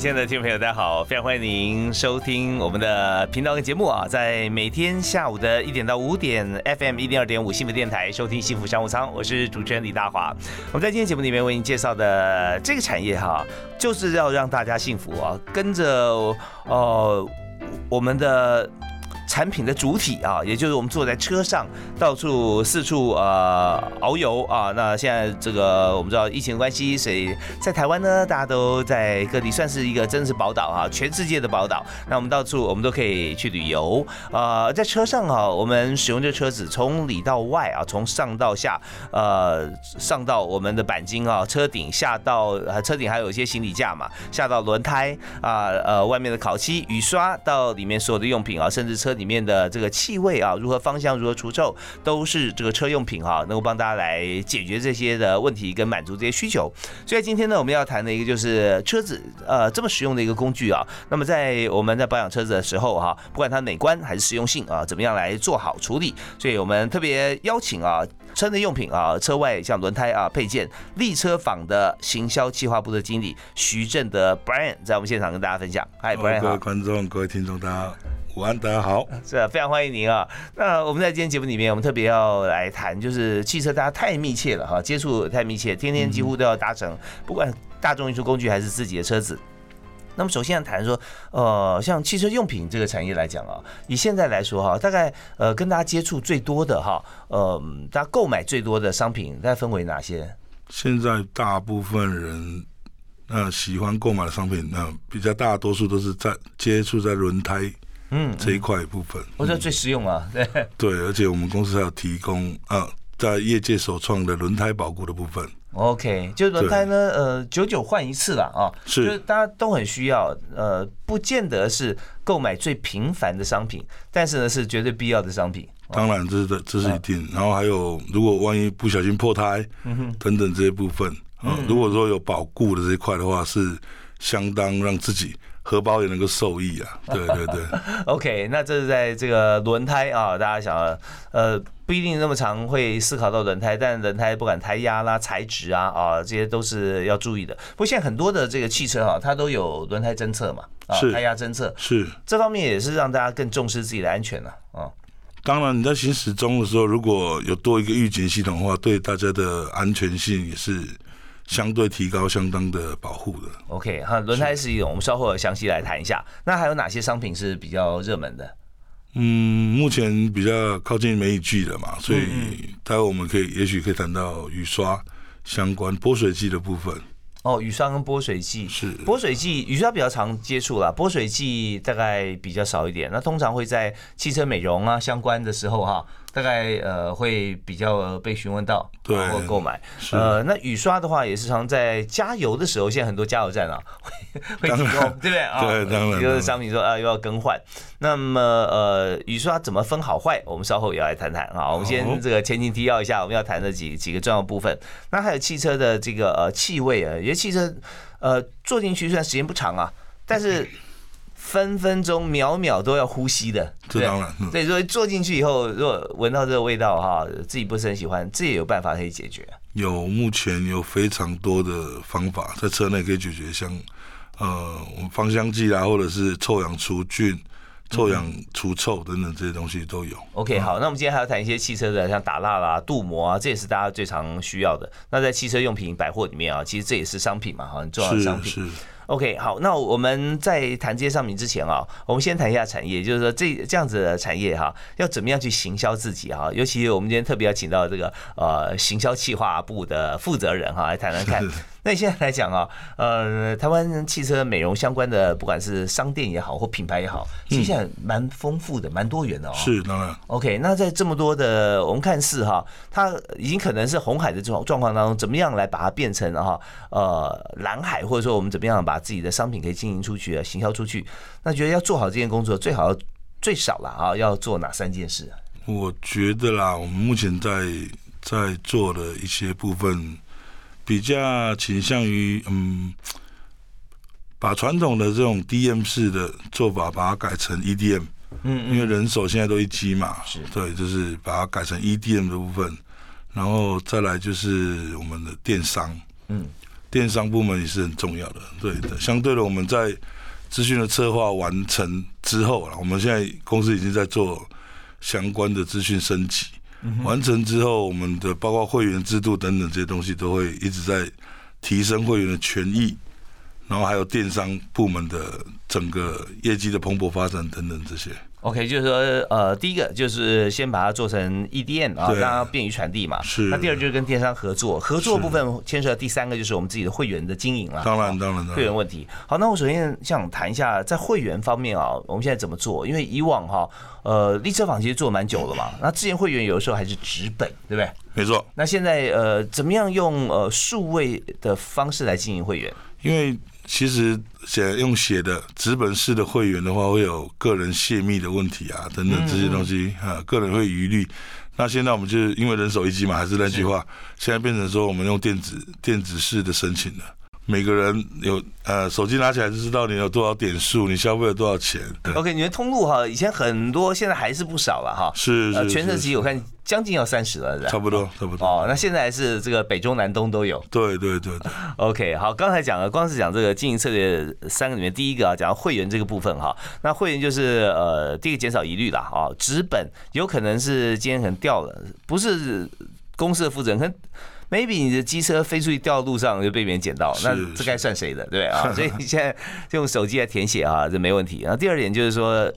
亲爱的听众朋友，大家好！非常欢迎您收听我们的频道跟节目啊，在每天下午的一点到五点，FM 一零二点五幸福电台收听幸福商务舱，我是主持人李大华。我们在今天节目里面为您介绍的这个产业哈，就是要让大家幸福啊，跟着呃我们的。产品的主体啊，也就是我们坐在车上到处四处呃遨游啊。那现在这个我们知道疫情关系，所以在台湾呢，大家都在各地算是一个真实宝岛啊，全世界的宝岛。那我们到处我们都可以去旅游呃，在车上啊，我们使用这车子从里到外啊，从上到下呃上到我们的钣金啊，车顶下到车顶还有一些行李架嘛，下到轮胎啊呃外面的烤漆雨刷到里面所有的用品啊，甚至车。里面的这个气味啊，如何芳香，如何除臭，都是这个车用品哈，能够帮大家来解决这些的问题，跟满足这些需求。所以今天呢，我们要谈的一个就是车子，呃，这么实用的一个工具啊。那么在我们在保养车子的时候哈，不管它美观还是实用性啊，怎么样来做好处理？所以我们特别邀请啊，车内用品啊，车外像轮胎啊配件，立车坊的行销企划部的经理徐正德 Brian 在我们现场跟大家分享。嗨各位观众，各位听众，大家。午安，大家好，是啊非常欢迎您啊。那我们在今天节目里面，我们特别要来谈，就是汽车大家太密切了哈，接触太密切，天天几乎都要搭乘，不管大众运输工具还是自己的车子。那么首先要谈说，呃，像汽车用品这个产业来讲啊，以现在来说哈，大概呃跟大家接触最多的哈，呃，大家购买最多的商品，大概分为哪些？现在大部分人那喜欢购买的商品，那比较大多数都是在接触在轮胎。嗯，这一块部分，我觉得最实用啊，对。对，而且我们公司还有提供啊，在业界首创的轮胎保固的部分。OK，就是轮胎呢，呃，久久换一次了啊，是，就是大家都很需要，呃，不见得是购买最频繁的商品，但是呢，是绝对必要的商品。当然，这是的，这是一定。然后还有，如果万一不小心破胎，嗯哼，等等这些部分，啊，如果说有保固的这一块的话，是相当让自己。荷包也能够受益啊！对对对。OK，那这是在这个轮胎啊，大家想，呃，不一定那么常会思考到轮胎，但轮胎不管胎压啦、材质啊啊，这些都是要注意的。不过现在很多的这个汽车哈，它都有轮胎侦测嘛，啊，胎压侦测是这方面也是让大家更重视自己的安全了啊。当然你在行驶中的时候，如果有多一个预警系统的话，对大家的安全性也是。相对提高相当的保护的。OK，哈，轮胎是一种，我们稍后详细来谈一下。那还有哪些商品是比较热门的？嗯，目前比较靠近梅雨季了嘛，所以待会我们可以也许可以谈到雨刷相关泼水剂的部分。哦，雨刷跟泼水剂是泼水剂，雨刷比较常接触啦，泼水剂大概比较少一点。那通常会在汽车美容啊相关的时候哈。大概呃会比较被询问到，对，或购买。呃，那雨刷的话也是常在加油的时候，现在很多加油站啊会 会提供，对不对啊？对，当然。就是商品说啊又要更换，那么呃雨刷怎么分好坏？我们稍后也要来谈谈啊。我们先这个前情提要一下，我们要谈的几几个重要部分。那还有汽车的这个呃气味啊，因为汽车呃坐进去虽然时间不长啊，但是。分分钟秒秒都要呼吸的，这当然。所以说坐进去以后，如果闻到这个味道哈，自己不是很喜欢，这也有办法可以解决。有，目前有非常多的方法在车内可以解决，像呃，芳香剂啊，或者是臭氧除菌、臭氧除臭等等这些东西都有。OK，好，那我们今天还要谈一些汽车的，像打蜡啦、镀膜啊，这也是大家最常需要的。那在汽车用品百货里面啊，其实这也是商品嘛，很重要的商品。OK，好，那我们在谈这些商品之前啊，我们先谈一下产业，就是说这这样子的产业哈，要怎么样去行销自己哈？尤其我们今天特别要请到这个呃行销企划部的负责人哈，来谈谈看。那你现在来讲啊，呃，台湾汽车美容相关的，不管是商店也好，或品牌也好，其实现在蛮丰富的，蛮多元的哦。是当然。OK，那在这么多的我们看似哈，它已经可能是红海的这种状况当中，怎么样来把它变成哈呃蓝海，或者说我们怎么样把自己的商品可以经营出去啊，行销出去？那觉得要做好这件工作，最好最少了啊，要做哪三件事啊？我觉得啦，我们目前在在做的一些部分，比较倾向于嗯，把传统的这种 DM 式的做法，把它改成 EDM。嗯因为人手现在都一机嘛，是。对，就是把它改成 EDM 的部分，然后再来就是我们的电商，嗯，电商部门也是很重要的，对的。相对的，我们在资讯的策划完成之后啊，我们现在公司已经在做相关的资讯升级，完成之后，我们的包括会员制度等等这些东西都会一直在提升会员的权益，然后还有电商部门的整个业绩的蓬勃发展等等这些。OK，就是说，呃，第一个就是先把它做成 EDM 啊，让它便于传递嘛。是那第二就是跟电商合作，合作部分牵涉到第三个就是我们自己的会员的经营了。当然，当然，会员问题。好，那我首先想谈一下在会员方面啊，我们现在怎么做？因为以往哈，呃，立车坊其实做蛮久了嘛。那之前会员有的时候还是纸本，对不对？没错。那现在呃，怎么样用呃数位的方式来经营会员？因为其实写用写的纸本式的会员的话，会有个人泄密的问题啊，等等这些东西啊，个人会疑虑。那现在我们就是因为人手一机嘛，还是那句话，现在变成说我们用电子电子式的申请了。每个人有呃手机拿起来就知道你有多少点数，你消费了多少钱。对 OK，你的通路哈，以前很多，现在还是不少了哈。是，是是全盛是期我看将近要三十了，是吧差不多差不多。哦，那现在还是这个北中南东都有。对对对对，OK，好，刚才讲了，光是讲这个经营策略三个里面，第一个啊，讲到会员这个部分哈，那会员就是呃，第一个减少疑虑啦，啊，纸本有可能是今天可能掉了，不是公司的负责人，可能 maybe 你的机车飞出去掉路上就被别人捡到，那这该算谁的，对啊？所以你现在用手机来填写啊，这没问题。然后第二点就是说。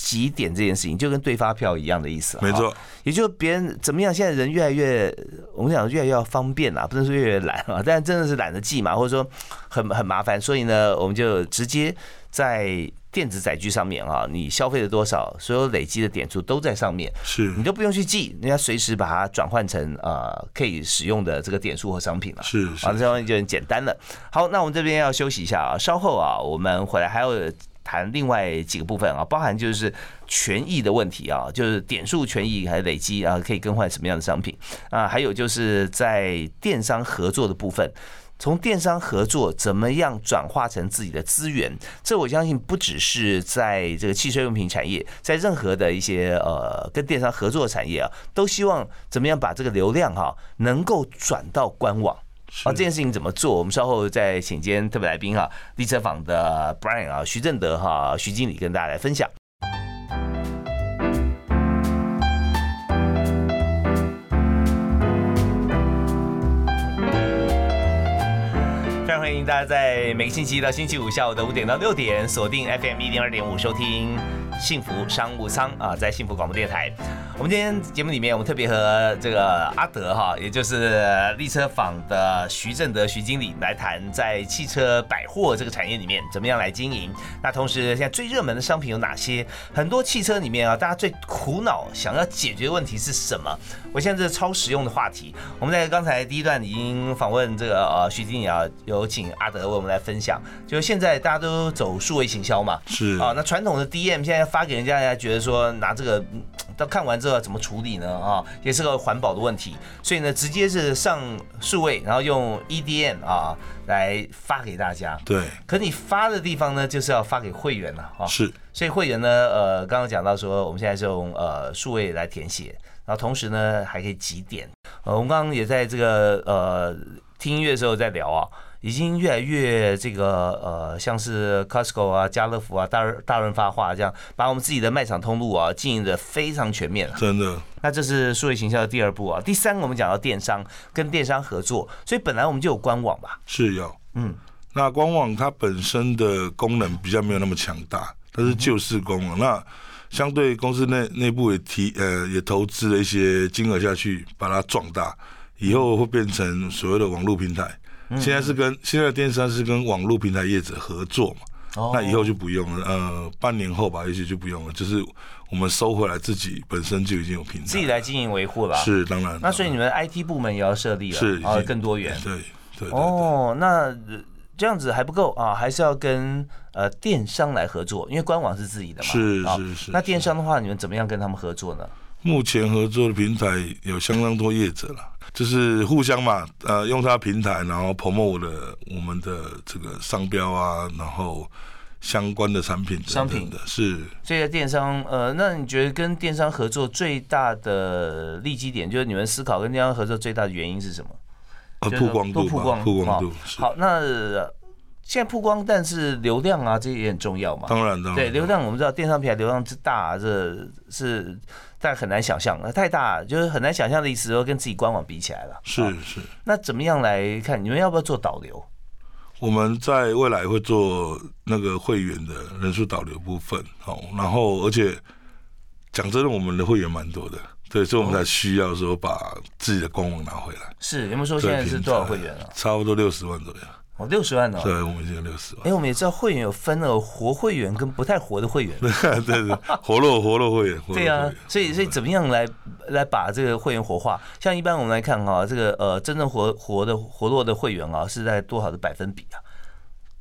几点这件事情就跟对发票一样的意思，没错，也就别人怎么样，现在人越来越，我们讲越来越方便啦，不能说越来越懒啊，但真的是懒得记嘛，或者说很很麻烦，所以呢，我们就直接在电子载具上面啊，你消费了多少，所有累积的点数都在上面，是你都不用去记，人家随时把它转换成呃可以使用的这个点数和商品了。是是啊，这方面就很简单了。好，那我们这边要休息一下啊，稍后啊，我们回来还有谈另外几个部分啊，包含就是权益的问题啊，就是点数权益还是累积啊，可以更换什么样的商品啊，还有就是在电商合作的部分。从电商合作怎么样转化成自己的资源？这我相信不只是在这个汽车用品产业，在任何的一些呃跟电商合作的产业啊，都希望怎么样把这个流量哈、能够转到官网。啊，这件事情怎么做？我们稍后再请今天特别来宾哈，立车坊的 Brian 啊，徐正德哈，徐经理跟大家来分享。大家在每个星期一到星期五下午的五点到六点锁定 FM 一零二点五收听幸福商务舱啊，在幸福广播电台。我们今天节目里面，我们特别和这个阿德哈，也就是立车坊的徐正德徐经理来谈，在汽车百货这个产业里面怎么样来经营。那同时，现在最热门的商品有哪些？很多汽车里面啊，大家最苦恼想要解决的问题是什么？我现在这是超实用的话题。我们在刚才第一段已经访问这个呃徐经理啊，有请阿德为我们来分享。就是现在大家都走数位行销嘛，是啊，那传统的 DM 现在发给人家，人家觉得说拿这个，嗯到看完之后要怎么处理呢？啊，也是个环保的问题，所以呢，直接是上数位，然后用 EDM 啊来发给大家。对，可你发的地方呢，就是要发给会员了啊。是所以会员呢，呃，刚刚讲到说，我们现在是用呃数位来填写，然后同时呢还可以几点。呃，我们刚刚也在这个呃听音乐的时候在聊啊，已经越来越这个呃像是 Costco 啊、家乐福啊、大大润发化这样，把我们自己的卖场通路啊经营的非常全面了。真的，那这是数位行销的第二步啊，第三个我们讲到电商跟电商合作，所以本来我们就有官网吧，是有。嗯，那官网它本身的功能比较没有那么强大，它是旧式功能。那相对公司内内部也提呃也投资了一些金额下去，把它壮大。以后会变成所谓的网络平台。现在是跟现在的电商是跟网络平台业者合作嘛？哦那以后就不用了，呃，半年后吧，也许就不用了，就是我们收回来自己本身就已经有平台，自己来经营维护了。是当然。那所以你们 IT 部门也要设立了，是啊，已经更多元。对对对哦，那呃这样子还不够啊，还是要跟呃电商来合作，因为官网是自己的嘛。啊是是是那电商的话，你们怎么样跟他们合作呢？目前合作的平台有相当多业者了，就是互相嘛，呃，用他平台，然后 promote 我的我们的这个商标啊，然后相关的产品等等商品的，是这些电商，呃，那你觉得跟电商合作最大的利基点，就是你们思考跟电商合作最大的原因是什么？呃就是曝光度，曝光曝光度好那呃现在曝光，但是流量啊，这也很重要嘛。当然当然，对流量，我们知道电商平台流量之大，这是但很难想象，太大就是很难想象的意思，说跟自己官网比起来了。是是。那怎么样来看？你们要不要做导流？我们在未来会做那个会员的人数导流部分，哦，然后而且讲真的，我们的会员蛮多的，对，所以我们才需要说把自己的官网拿回来。是有没有说现在是多少会员啊？差不多六十万左右，哦，六十万哦。对，我们已经有六十万。哎，我们也知道会员有分了活会员跟不太活的会员。对对，活络活络会员，对啊，所以所以怎么样来来把这个会员活化？像一般我们来看哈，这个呃真正活活的活络的会员啊，是在多少的百分比啊？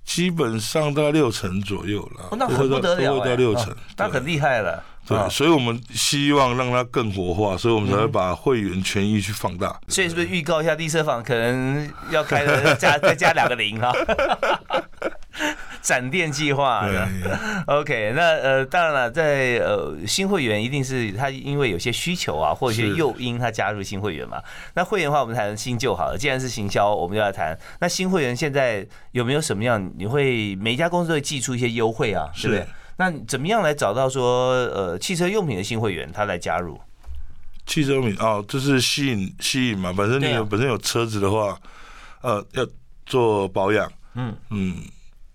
基本上大概六成左右了，哦，那很不得了到六成哦，那很厉害了。对，啊所以我们希望让它更活化，所以我们才嗯会把会员权益去放大。所以是不是预告一下地车坊可能要开的 加再加两个零哈？展店计划，OK，那呃，当然了，在呃新会员一定是他因为有些需求啊，或者一些是诱因，他加入新会员嘛。那会员的话，我们谈新旧好了。既然是行销，我们就要谈。那新会员现在有没有什么样？你会每一家公司都会寄出一些优惠啊，对不对是？那怎么样来找到说呃汽车用品的新会员，他来加入？汽车用品哦，就是吸引吸引嘛。本身你本身有车子的话，呃，要做保养，嗯嗯，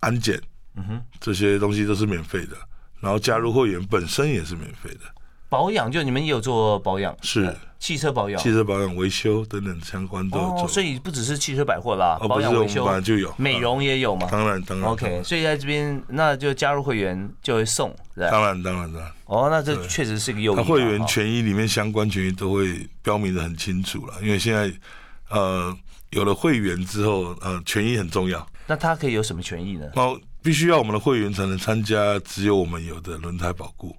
安检嗯哼，这些东西都是免费的。然后加入会员本身也是免费的，保养就你们也有做保养，是呃汽车保养汽。车保养、维修等等相关都有做。哦，所以不只是汽车百货啦，哦，保养维修本、来就有美，容也有嘛啊。当然当然 OK，所以在这边那就加入会员就会送，对？当然当然当然，哦，那这确实是个诱因啊。它会员权益里面相关权益都会标明的很清楚了，因为现在呃有了会员之后，呃权益很重要，那他可以有什么权益呢？哦必须要我们的会员才能参加只有我们有的轮胎保固。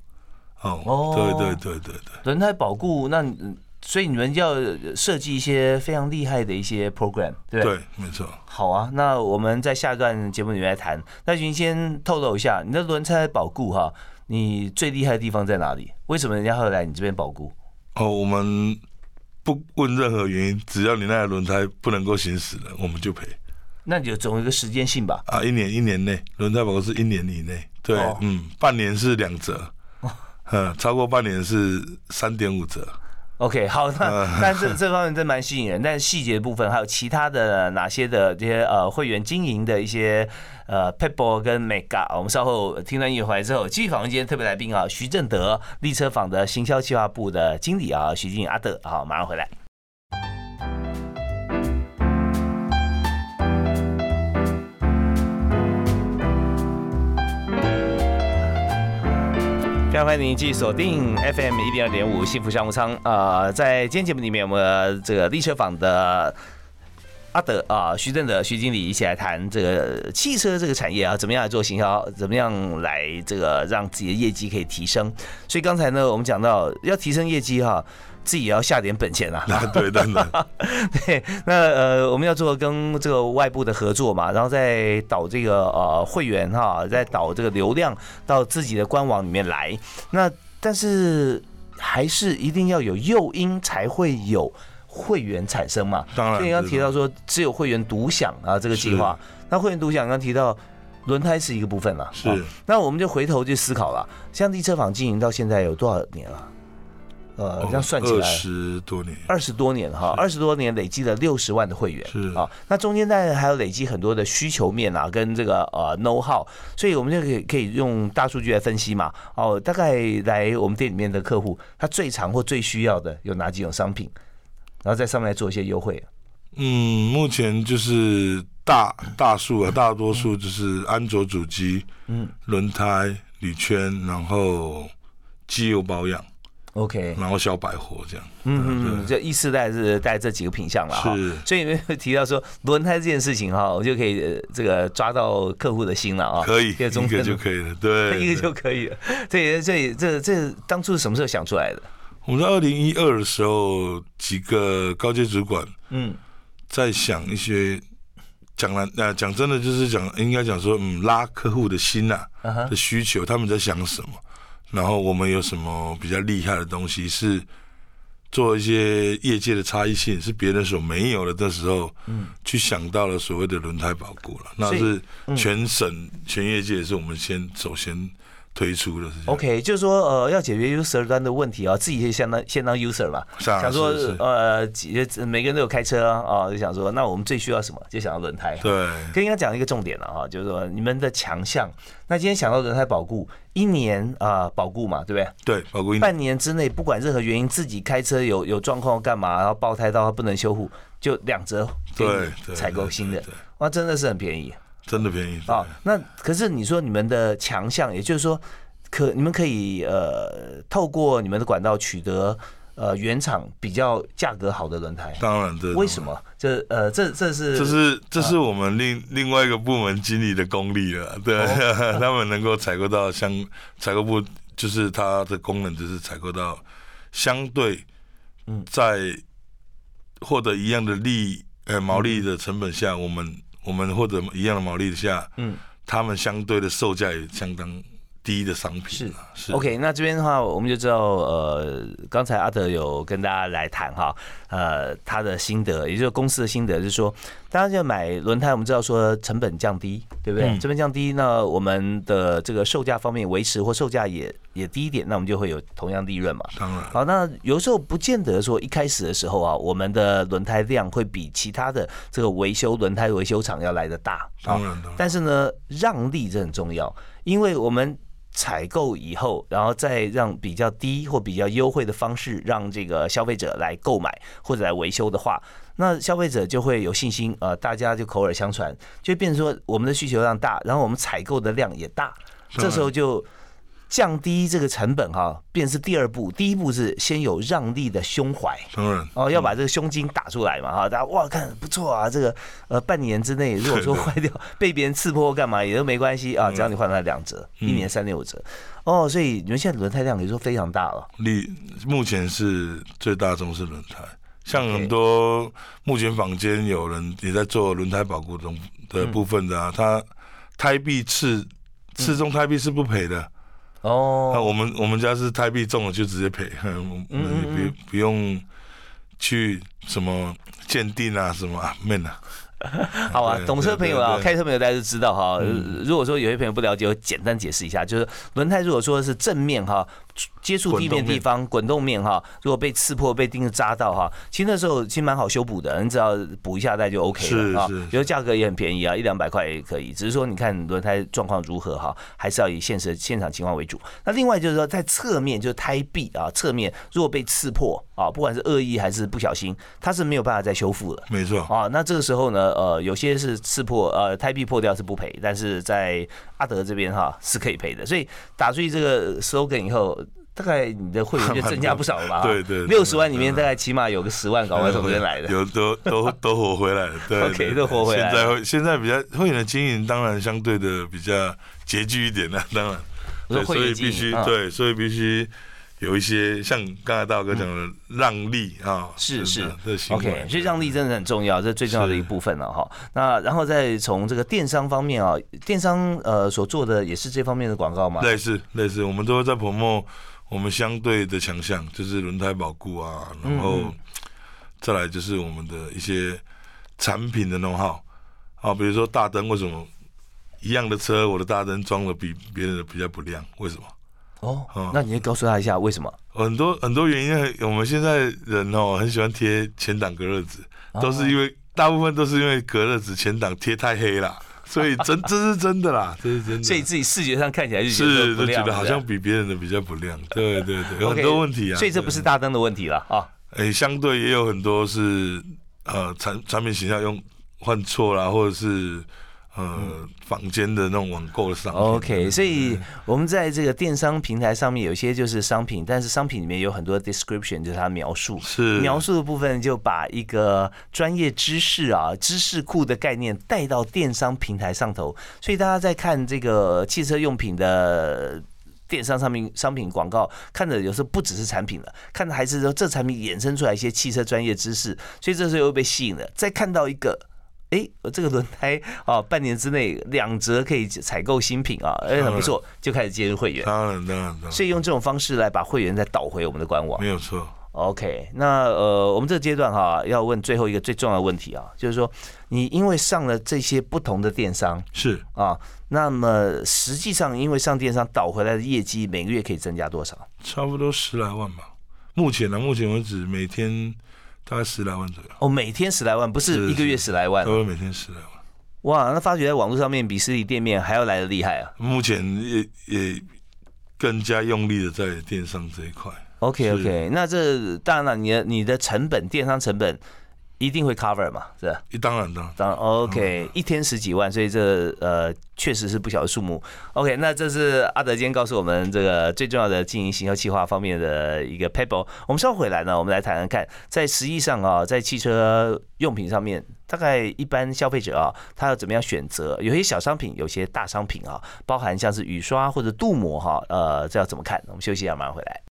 哦，哦对对对对对，轮胎保固，那嗯所以你们要设计一些非常厉害的一些 program，对不对？对，没错。好啊，那我们在下一段节目里面来谈。那您先透露一下你的轮胎保固哈，你最厉害的地方在哪里？为什么人家会来你这边保固？哦，我们不问任何原因，只要你那台轮胎不能够行驶了，我们就赔那你就总有一个时间性吧？啊，一年一年内，轮胎保护是一年以内，对，哦嗯，半年是两折，嗯，超过半年是三点五折。OK，好，那 但这这方面真蛮吸引人，但是细节部分还有其他的哪些的这些呃会员经营的一些呃 p e p l 跟 Mega，我们稍后听完音乐回来之后，继续访问今天特别来宾啊，徐正德，立车坊的行销计划部的经理啊，徐经理阿德，好，马上回来。欢迎您继续锁定 FM 一零二点五幸福商务舱。啊，在今天节目里面，我们这个立车坊的阿德啊，徐正的徐经理一起来谈这个汽车这个产业啊，怎么样来做行销，怎么样来这个让自己的业绩可以提升。所以刚才呢，我们讲到要提升业绩哈、自己也要下点本钱啊。啊，对，当然，对，那呃，我们要做跟这个外部的合作嘛，然后再导这个呃会员哈，再导这个流量到自己的官网里面来。那但是还是一定要有诱因才会有会员产生嘛。当然所以刚刚提到说只有会员独享啊这个计划，那会员独享刚刚提到。轮胎是一个部分了，是啊那我们就回头去思考了，像地车坊经营到现在有多少年了？呃，这样算起来二来，十多年，二十多年哈，二十多年累积了六十万的会员，是。啊，那中间当然还有累积很多的需求面啊，跟这个呃 know how，所以我们就可以可以用大数据来分析嘛，哦，大概来我们店里面的客户，他最常或最需要的有哪几种商品？然后在上面来做一些优惠？嗯，目前就是大大数啊，大多数就是安卓主机、嗯，轮胎、铝圈，然后机油保养。OK，然后小百货这样，嗯嗯，就一四代是带这几个品相了哈，是，所以提到说轮胎这件事情哈，我就可以这个抓到客户的心了啊，可以，一个就可以了，对，一个就可以了，这这这这当初是什么时候想出来的？我们在二零一二的时候，几个高阶主管，嗯，在想一些讲了，那讲真的就是讲，应该讲说，嗯，拉客户的心呐的需求，他们在想什么？然后我们有什么比较厉害的东西是做一些业界的差异性，是别人所没有的的时候，嗯，去想到了所谓的轮胎保固了，那是。全省全业界是我们先首先。推出的 OK，就是说呃，要解决 user 端的问题啊，自己先当先当 user 嘛，想说呃，每个人都有开车啊，就想说那我们最需要什么，就想到轮胎。对，跟应该讲一个重点了哈，就是说你们的强项。那今天想到轮胎保固，一年啊保固嘛，对不对？对，保固半年之内，不管任何原因，自己开车有有状况干嘛，然后爆胎到不能修复，就两折，对，采购新的，哇，真的是很便宜。真的便宜啊！那可是你说你们的强项，也就是说，可你们可以呃透过你们的管道取得呃原厂比较价格好的轮胎。当然，这为什么？这呃这这是这是这是我们另另外一个部门经理的功力了。对，他们能够采购到相采购部，就是它的功能就是采购到相对嗯在获得一样的利呃毛利的成本下，我们。我们获得一样的毛利下，嗯，他们相对的售价也相当低的商品是是 OK。那这边的话，我们就知道，呃，刚才阿德有跟大家来谈哈，呃，他的心得，也就是公司的心得，就是说。大家就买轮胎，我们知道说成本降低，对不对？成本降低，那我们的这个售价方面维持或售价也也低一点，那我们就会有同样利润嘛。当然。好，那有时候不见得说一开始的时候啊，我们的轮胎量会比其他的这个维修轮胎维修厂要来的大。当然但是呢，让利这很重要，因为我们采购以后，然后再让比较低或比较优惠的方式让这个消费者来购买或者来维修的话。那消费者就会有信心，呃，大家就口耳相传，就变成说我们的需求量大，然后我们采购的量也大，这时候就降低这个成本哈，便是第二步，第一步是先有让利的胸怀，当然。哦，要把这个胸襟打出来嘛哈，大家哇看不错啊，这个呃半年之内如果说 坏掉被别人刺破干嘛也都没关系啊，只要你换来两折，一年三六折。哦，所以你们现在轮胎量可以说非常大了，你目前是最大宗是轮胎。像很多目前坊间有人也在做轮胎保护中的部分的啊，他胎壁刺刺中胎壁是不赔的哦。那我们我们家是胎壁中了就直接赔，嗯嗯，不不用去什么鉴定啊什么啊，面啊。好啊，懂车朋友啊，开车朋友大家都知道哈。如果说有些朋友不了解，我简单解释一下，就是轮胎如果说是正面哈。接触地面地方滚动面哈，如果被刺破、被钉子扎到哈，其实那时候其实蛮好修补的，你只要补一下带就 OK 了啊。比如价格也很便宜啊，一两百块也可以。只是说你看轮胎状况如何哈，还是要以现实现场情况为主。那另外就是说在侧面，就是胎壁啊，侧面如果被刺破啊，不管是恶意还是不小心，它是没有办法再修复的。没错啊，那这个时候呢，呃，有些是刺破呃胎壁破掉是不赔，但是在阿德这边哈是可以赔的。所以打出去这个 slogan 以后。大概你的会员就 增加不少了吧？对对，六十万里面大概起码有个十万搞完从这边来的，有都都 都活回来了。对，OK，都活回来。现在现在比较会员的经营，当然相对的比较拮据一点了，当然。对，所以必须对，所以必须有一些像刚才大哥讲的让利啊，是是，OK，所以让利真的很重要，这是最重要的一部分了哈。那然后再从这个电商方面啊，电商呃所做的也是这方面的广告吗？类似类似，我们都会在 promo。我们相对的强项就是轮胎保固啊，然后再来就是我们的一些产品的能耗啊，比如说大灯为什么一样的车，我的大灯装的比别人的比较不亮？为什么？哦，那你告诉他一下为什么？很多很多原因，我们现在人哦很喜欢贴前挡隔热纸，都是因为大部分都是因为隔热纸前挡贴太黑了。所以真 这是真的啦，这是真的。所以自己视觉上看起来就是都觉得好像比别人的比较不亮。对对对，有很多问题啊。所以这不是大灯的问题了啊。诶，相对也有很多是呃产产品形象用换错啦，或者是呃房间的那种网购的商品。OK，所以我们在这个电商平台上面，有些就是商品，但是商品里面有很多 description，就是它描述。是描述的部分就把一个专业知识啊、知识库的概念带到电商平台上头，所以大家在看这个汽车用品的。电商商品商品广告看的有时候不只是产品了，看的还是说这产品衍生出来一些汽车专业知识，所以这时候又被吸引了。再看到一个，哎，我这个轮胎啊，半年之内两折可以采购新品啊，哎，很不错，就开始接入会员。当然当然当然所以用这种方式来把会员再导回我们的官网。没有错。OK，那呃，我们这个阶段哈，要问最后一个最重要的问题啊，就是说，你因为上了这些不同的电商是啊，那么实际上因为上电商导回来的业绩，每个月可以增加多少？差不多十来万吧。目前呢，目前为止每天大概十来万左右，哦，每天十来万，不是是一个月十来万差不。多每天十来万。哇，那发觉在网络上面比实体店面还要来的厉害啊。目前也也更加用力的在电商这一块。OK OK，那这当然了，你的你的成本，电商成本一定会 cover 嘛，是吧？当然当然，当然 OK，一天十几万，所以这呃确实是不小的数目。OK，那这是阿德今天告诉我们这个最重要的经营行销计划方面的一个 paper。我们稍后回来呢，我们来谈谈看，在实际上啊，在汽车用品上面，大概一般消费者啊，他要怎么样选择？有些小商品，有些大商品啊，包含像是雨刷或者镀膜哈，呃，这要怎么看？我们休息一下，马上回来。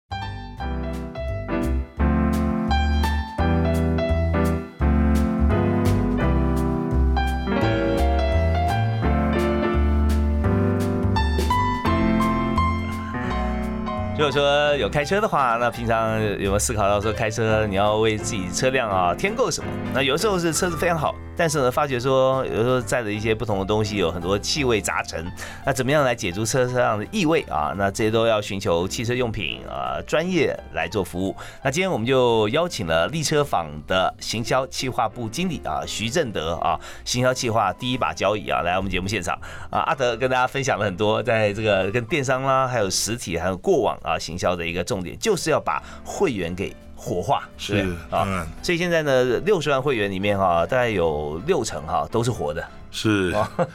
如果说有开车的话，那平常有没有思考到说开车你要为自己车辆啊添购什么？那有时候是车子非常好，但是呢，发觉说有时候载的一些不同的东西有很多气味杂陈，那怎么样来解除车上的异味啊？那这些都要寻求汽车用品啊专业来做服务。那今天我们就邀请了立车坊的行销企划部经理啊徐正德啊，行销企划第一把交椅啊来我们节目现场啊，阿德跟大家分享了很多在这个跟电商啦，还有实体还有过往啊行销的一个重点，就是要把会员给活化，是对不对当然所以现在呢，六十万会员里面哈、大概有六成哈、都是活的。是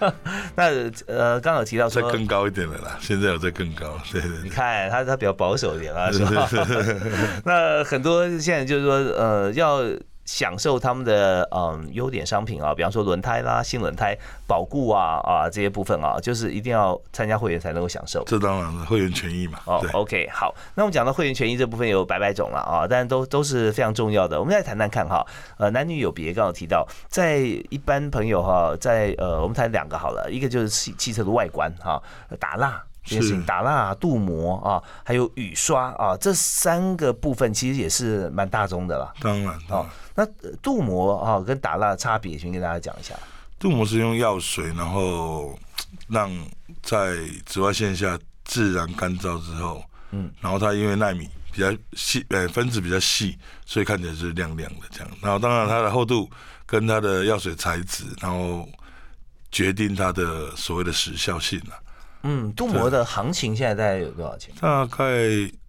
那呃，刚好提到说，再更高一点的啦，现在有再更高，对对对。你看他他比较保守一点啊，是吧？那很多现在就是说，呃，要享受他们的嗯优点商品啊，比方说轮胎啦、新轮胎保固啊啊这些部分啊，就是一定要参加会员才能够享受。这当然了，会员权益嘛，哦，，OK，好，那我们讲到会员权益这部分有百百种了啊，但都都是非常重要的。我们再谈谈看哈，呃，男女有别，刚刚有提到，在一般朋友哈，在呃，我们谈两个好了，一个就是汽汽车的外观哈，打蜡。这件事情是打蜡、镀膜啊，还有雨刷啊，这三个部分其实也是蛮大宗的啦。当然当哦，那呃镀膜啊跟打蜡的差别，先跟大家讲一下。镀膜是用药水，然后让在紫外线下自然干燥之后，嗯，然后它因为纳米比较细，呃，分子比较细，所以看起来是亮亮的这样。然后当然它的厚度跟它的药水材质，然后决定它的所谓的时效性啊。嗯，镀膜的行情现在大概有多少钱？大概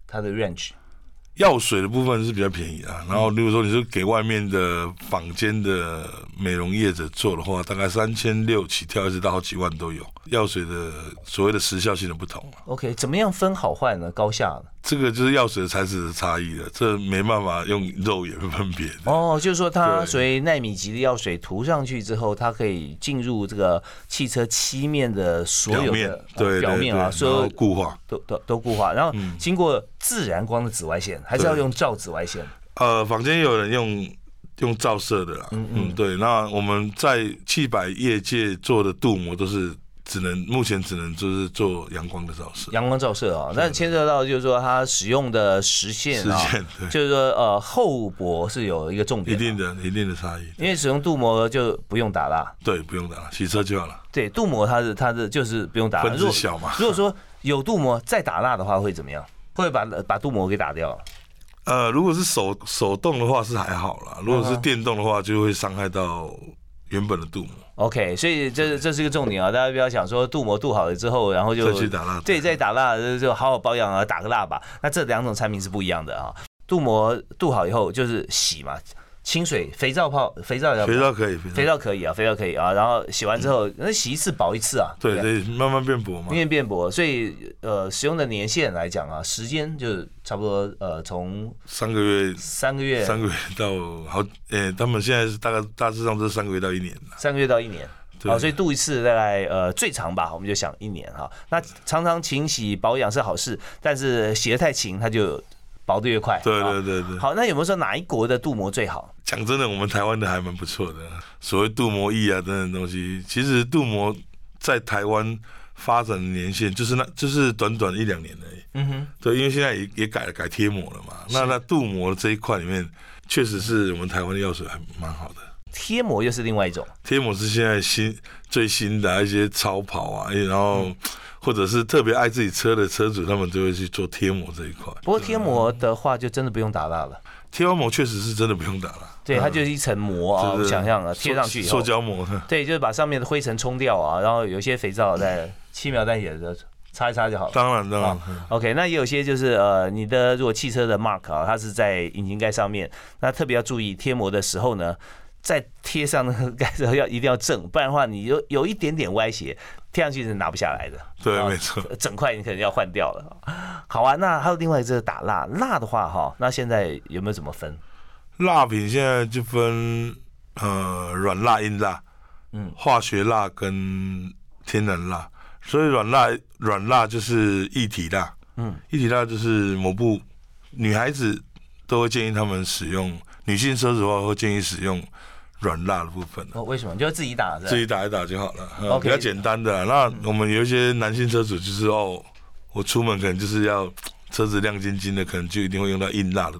它的 range 药水的部分是比较便宜啊，然后如果说你是给外面的坊间的美容业者做的话，大概三千六起跳，一直到好几万都有。药水的所谓的时效性的不同啊，OK，怎么样分好坏呢？高下呢？这个就是药水的材质的差异了，这没办法用肉眼分别的。哦，就是说它对属于纳米级的药水涂上去之后，它可以进入这个汽车漆面的所有表面的对表面啊，所有固化。都都都固化，然后嗯经过自然光的紫外线，还是要用照紫外线。呃，坊间有人用用照射的啦，嗯嗯嗯对。那我们在汽百业界做的镀膜都是只能目前只能就是做阳光的照射，阳光照射啊，那牵涉到就是说它使用的时限实啊，践对，就是说呃厚薄是有一个重一点一，定的一定的差异。因为使用镀膜就不用打蜡，对，不用打蜡，洗车就好了，对，镀膜它是它是就是不用打蜡。分子小嘛。如果说有镀膜再打蜡的话，会怎么样？会把把镀膜给打掉。呃，如果是手手动的话是还好啦，如果是电动的话就会伤害到原本的镀膜，OK，所以这这是一个重点啊，大家不要想说镀膜镀好了之后，然后就再去打蜡。对，再打蜡就就好好保养啊，打个蜡吧。那这两种产品是不一样的啊。镀膜镀好以后就是洗嘛，清水肥皂泡肥皂要肥皂可以，肥皂可以啊，肥皂可以啊，然后洗完之后，那洗一次薄一次啊，不对对，慢慢变薄嘛。因为变薄，所以呃，使用的年限来讲啊，时间就差不多呃，从三个月，三个月、三个月到好，诶，他们现在是大概大致上是三个月到一年。三个月到一年。对好，所以镀一次大概呃最长吧，我们就想一年哈。那常常勤洗保养是好事，但是洗得太勤，它就薄的越快。对啊对对对，好，那有没有说哪一国的镀膜最好？讲真的，我们台湾的还蛮不错的。所谓镀膜液啊等等东西，其实镀膜在台湾发展的年限就是那，就是短短一两年而已。嗯哼，对，因为现在也也改了改贴膜了嘛。那那镀膜这一块里面，确实是我们台湾的药水还蛮好的。贴膜又是另外一种。贴膜是现在新最新的一些超跑啊，然后或者是特别爱自己车的车主，他们就会去做贴膜这一块。不过贴膜的话，就真的不用打蜡了。贴完膜确实是真的不用打了，对，它就是一层膜啊，想象啊，贴上去塑，胶膜。对，就是把上面的灰尘冲掉啊，然后有些肥皂在轻描淡写的擦一擦就好了。当然当然，OK，那也有些就是呃，你的如果汽车的 mark 啊，它是在引擎盖上面，那特别要注意贴膜的时候呢，在贴上那个盖子要一定要正，不然的话你有有一点点歪斜，贴上去是拿不下来的。对，啊没错。整块你可能要换掉了。好啊，那还有另外这个打蜡，蜡的话哈，那现在有没有怎么分？蜡品现在就分呃软蜡、硬蜡，嗯化学蜡跟天然蜡。所以软蜡软蜡就是一体蜡，嗯，一体蜡就是抹布，女孩子都会建议他们使用，女性奢侈的话会建议使用软蜡的部分。哦，为什么？你就自己打是吧自己打一打就好了，比较简单的啦。那我们有一些男性车主就是哦，我出门可能就是要车子亮晶晶的，可能就一定会用到硬蜡的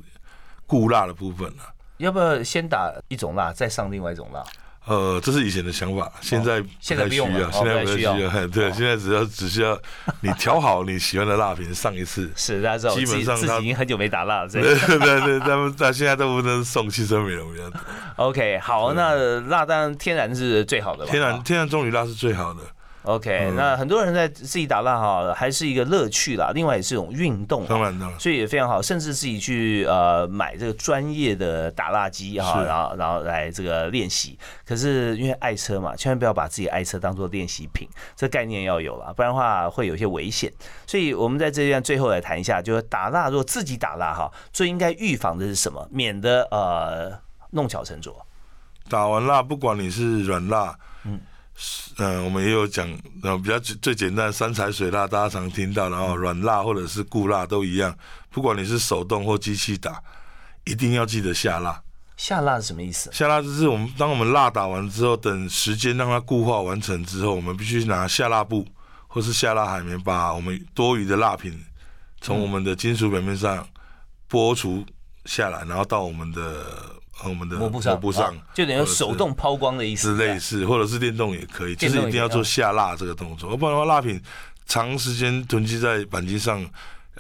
固蜡的部分了。要不要先打一种蜡，再上另外一种蜡？呃，这是以前的想法，现在哦现在不需要，哦现在不需要对，哦现在只要只需要你调好你喜欢的辣瓶上一次。是大家知道，本上它自己已经很久没打蜡了，对对对，他们他现在都不能送汽车美容院。OK，好，那蜡当然天然是最好的。天然天然棕榈蜡是最好的。OK，嗯那很多人在自己打蜡哈，还是一个乐趣啦，另外也是一种运动啊。当然当然，所以也非常好，甚至自己去呃买这个专业的打蜡机哈，然后然后来这个练习。可是因为爱车嘛，千万不要把自己爱车当做练习品，这概念要有了，不然的话会有些危险。所以我们在这边最后来谈一下，就是打蜡，如果自己打蜡哈，最应该预防的是什么，免得呃弄巧成拙。打完蜡，不管你是软蜡，嗯，呃，我们也有讲，呃，比较最最简单的三彩水蜡，大家常听到，然后软蜡或者是固蜡都一样，不管你是手动或机器打，一定要记得下蜡。下蜡是什么意思？下蜡就是我们当我们蜡打完之后，等时间让它固化完成之后，我们必须拿下蜡布或是下蜡海绵，把我们多余的蜡品从我们的金属表面上剥除下来，然后到我们的呃我们的抹布上，抹布上啊，就等于手动抛光的意思。是类似，或者是电动也可以，就是一定要做下蜡这个动作，要不然的话蜡品长时间囤积在板机上，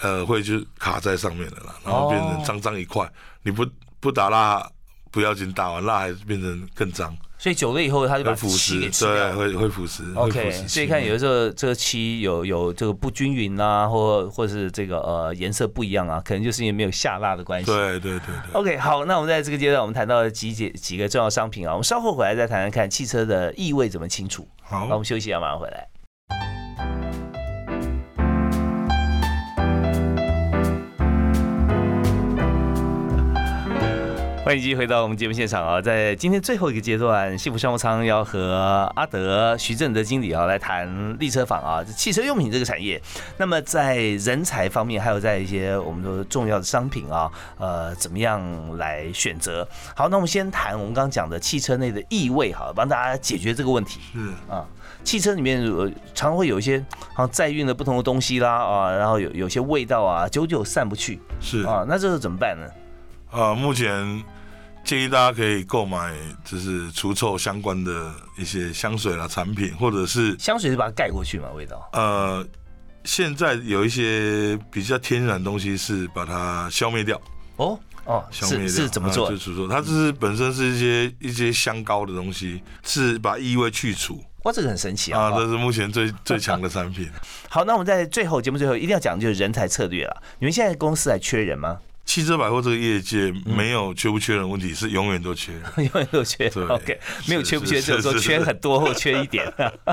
呃，会就卡在上面的啦，然后变成脏脏一块。你不不打蜡不要紧，打完蜡还是变成更脏，所以久了以后，它就把会腐漆给蚀，对，吃掉了。会会腐蚀。OK，所以看有的时候这个漆有有这个不均匀啊，或或是这个呃颜色不一样啊，可能就是因为没有下蜡的关系。对对对对。OK，好，那我们在这个阶段，我们谈到了几几几个重要商品啊，我们稍后回来再谈谈看汽车的异味怎么清除。好，那我们，休息一下，马上回来。欢迎继续回到我们节目现场啊，在今天最后一个阶段，幸福商务舱要和阿德徐正德经理啊来谈立车坊啊，汽车用品这个产业。那么在人才方面，还有在一些我们说重要的商品啊，呃，怎么样来选择？好，那我们先谈我们刚刚讲的汽车内的异味，好，帮大家解决这个问题。是啊，汽车里面呃常会有一些好像载运了不同的东西啦啊，然后有有些味道啊，久久散不去是啊，那这是怎么办呢？啊，目前建议大家可以购买就是除臭相关的一些香水啦产品，或者是香水是把它盖过去嘛，味道。呃，现在有一些比较天然的东西是把它消灭掉，哦哦，消灭掉是怎么做啊就？除臭，它就是本身是一些一些香膏的东西，是把异味去除哇，这个很神奇啊！啊，哦这是目前最 最强的产品。好，那我们在最后节目最后一定要讲的就是人才策略了。你们现在公司还缺人吗？汽车百货这个业界没有缺不缺人问题，是永远都缺。永远都缺。OK，没有缺不缺，就是说缺很多或缺一点。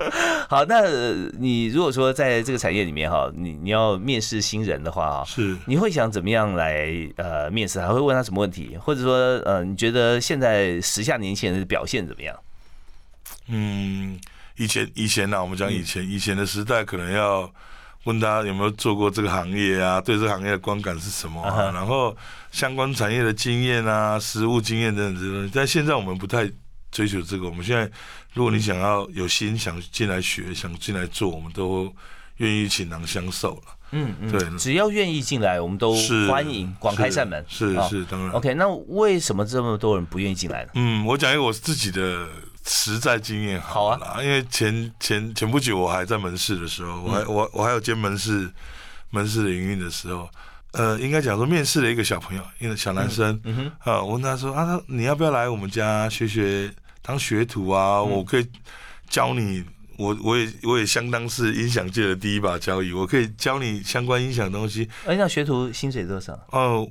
好，那呃你如果说在这个产业里面哈，你你要面试新人的话哈，是你会想怎么样来呃面试？还会问他什么问题？或者说呃，你觉得现在时下年轻人的表现怎么样？嗯，以前以前呢、我们讲以嗯前、以前的时代，可能要问他有没有做过这个行业啊，对这个行业的观感是什么啊然后相关产业的经验啊、实务经验等等这些东西。但现在我们不太追求这个。我们现在，如果你想要有心想进来学、想进来做，我们都愿意倾囊相授了。嗯嗯，对只要愿意进来，我们都欢迎，广开扇门。啊是是，当然。OK，那为什么这么多人不愿意进来呢？嗯，我讲一个我自己的实在经验好了啦，因为前前前不久我还在门市的时候，我还、我我还有兼门市门市的营运的时候，呃，应该讲说面试了一个小朋友，一个小男生，嗯哼，啊，我问他说啊，他你要不要来我们家学学当学徒啊？我可以教你，我我也我也相当是音响界的第一把交椅，我可以教你相关音响的东西。哎，那学徒薪水多少？哦，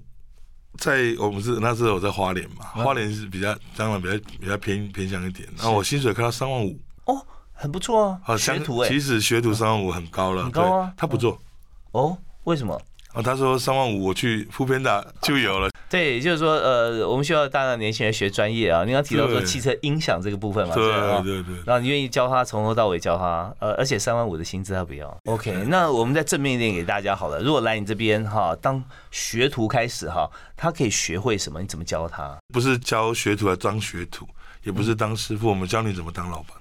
在我们是那时候我在花莲嘛，嗯。花莲是比较当然比较比较偏偏向一点，然后我薪水开到三万五，哦，很不错啊，学徒哎其，实学徒三万五很高了，很高啊。对他不做。哦，为什么？啊，他说三万五我去副片打就有了，对，就是说，呃，我们需要大量年轻人学专业啊。你刚刚提到说汽车音响这个部分嘛，对对对，然后你愿意教他从头到尾教他，呃，而且三万五的薪资他不要。OK，那我们再正面一点给大家好了。如果来你这边哈，当学徒开始哈，他可以学会什么？你怎么教他？不是教学徒来当学徒，也不是当师傅，我们教你怎么当老板，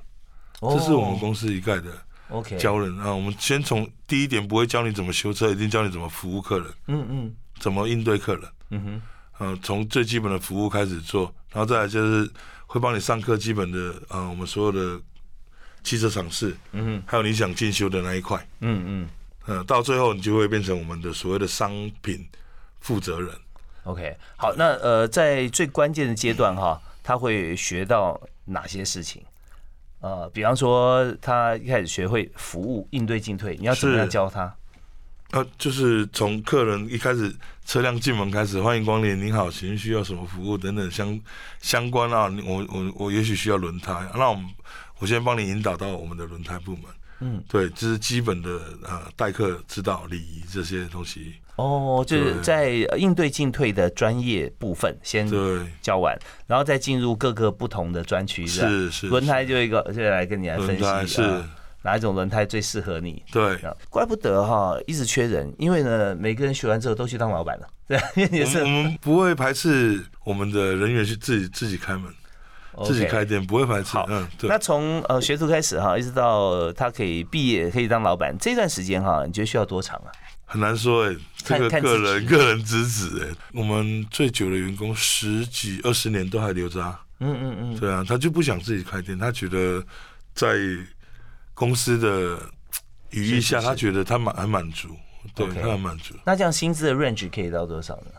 哦这是我们公司一概的 OK 教人啊。我们先从第一点不会教你怎么修车，一定教你怎么服务客人，嗯嗯怎么应对客人。嗯哼，呃，从最基本的服务开始做，然后再来就是会帮你上课基本的，呃，我们所有的汽车厂试，嗯哼，还有你想进修的那一块，嗯嗯呃，到最后你就会变成我们的所谓的商品负责人。，OK，好，那呃，在最关键的阶段哈，他会学到哪些事情？呃，比方说他一开始学会服务应对进退，你要怎么样教他？呃，就是从客人一开始车辆进门开始，欢迎光临，您好，请问需要什么服务等等相相关啊，我我我也许需要轮胎，那我们我先帮你引导到我们的轮胎部门。嗯，对，这是基本的呃待客之道、礼仪这些东西。哦，就是在应对进退的专业部分先对，教完，然后再进入各个不同的专区。是是轮胎就一个，就来跟你来分析，轮胎是啊哪一种轮胎最适合你。对。啊怪不得哈，一直缺人，因为呢，每个人学完之后都去当老板了，对，也是我们不会排斥我们的人员去自己自己开门、自己开店，不会排斥好。嗯，对那。从呃学徒开始哈，一直到呃他可以毕业，可以当老板，这段时间哈，你觉得需要多长啊？很难说哎、这个个人 个人之子哎、我们最久的员工十几二十年都还留着啊，嗯嗯嗯，对啊，他就不想自己开店，他觉得在公司的语义下，是是是。他觉得他满很满足，对他很满足。那这样薪资的 range 可以到多少呢？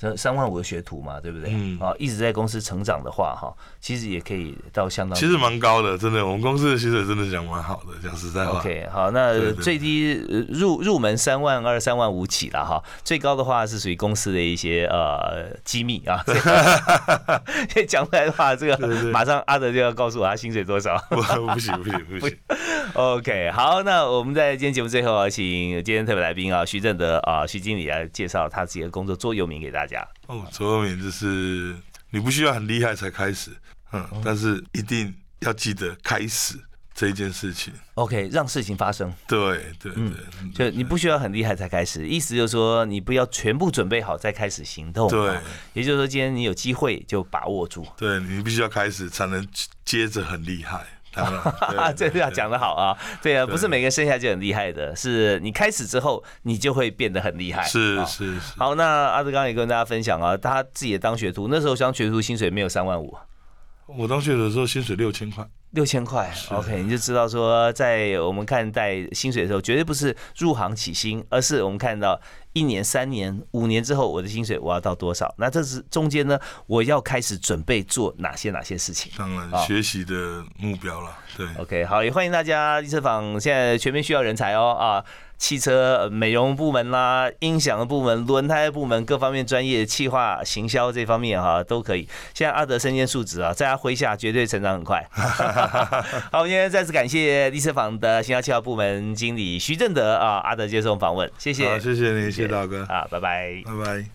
三三万五的学徒嘛，对不对？嗯啊，一直在公司成长的话，哈，其实也可以到相当。其实蛮高的，真的，我们公司的薪水真的讲蛮好的，讲实在话。OK，好，那最低呃入入门三万二、三万五起了哈，最高的话是属于公司的一些呃机密啊，所以讲出来的话，这个马上阿德就要告诉我他薪水多少。不不行不行不行，OK，好，那我们在今天节目最后啊，请今天特别来宾啊，徐正德啊，徐经理来介绍他自己的工作座右铭给大家。哦，座右铭就是你不需要很厉害才开始，嗯，但是一定要记得开始这一件事情。OK，让事情发生，对对对，就你不需要很厉害才开始，意思就是说你不要全部准备好再开始行动。对啊也就是说今天你有机会就把握住。对你必须要开始才能接着很厉害。当然，啊，对这要讲的好啊！对啊，不是每个人生下就很厉害的，是你开始之后，你就会变得很厉害。啊是是是，好，那阿德刚刚也跟大家分享啊，他自己也当学徒，那时候当学徒薪水没有三万五，我当学徒的时候薪水六千块，六千块。OK，你就知道说，在我们看待薪水的时候，绝对不是入行起薪，而是我们看到一年、三年、五年之后，我的薪水我要到多少？那这是中间呢，我要开始准备做哪些哪些事情？当然，学习的目标了。对，OK，好，也欢迎大家，立车坊现在全面需要人才哦啊。汽车美容部门啦，音响的部门、轮胎部门，各方面专业、企划、行销这方面哈都可以。现在阿德身兼数职啊，在他麾下绝对成长很快。好，今天再次感谢立车坊的行销企划部门经理徐正德啊，阿德接受访问，谢谢，谢谢你，谢谢大哥啊，拜拜，拜拜。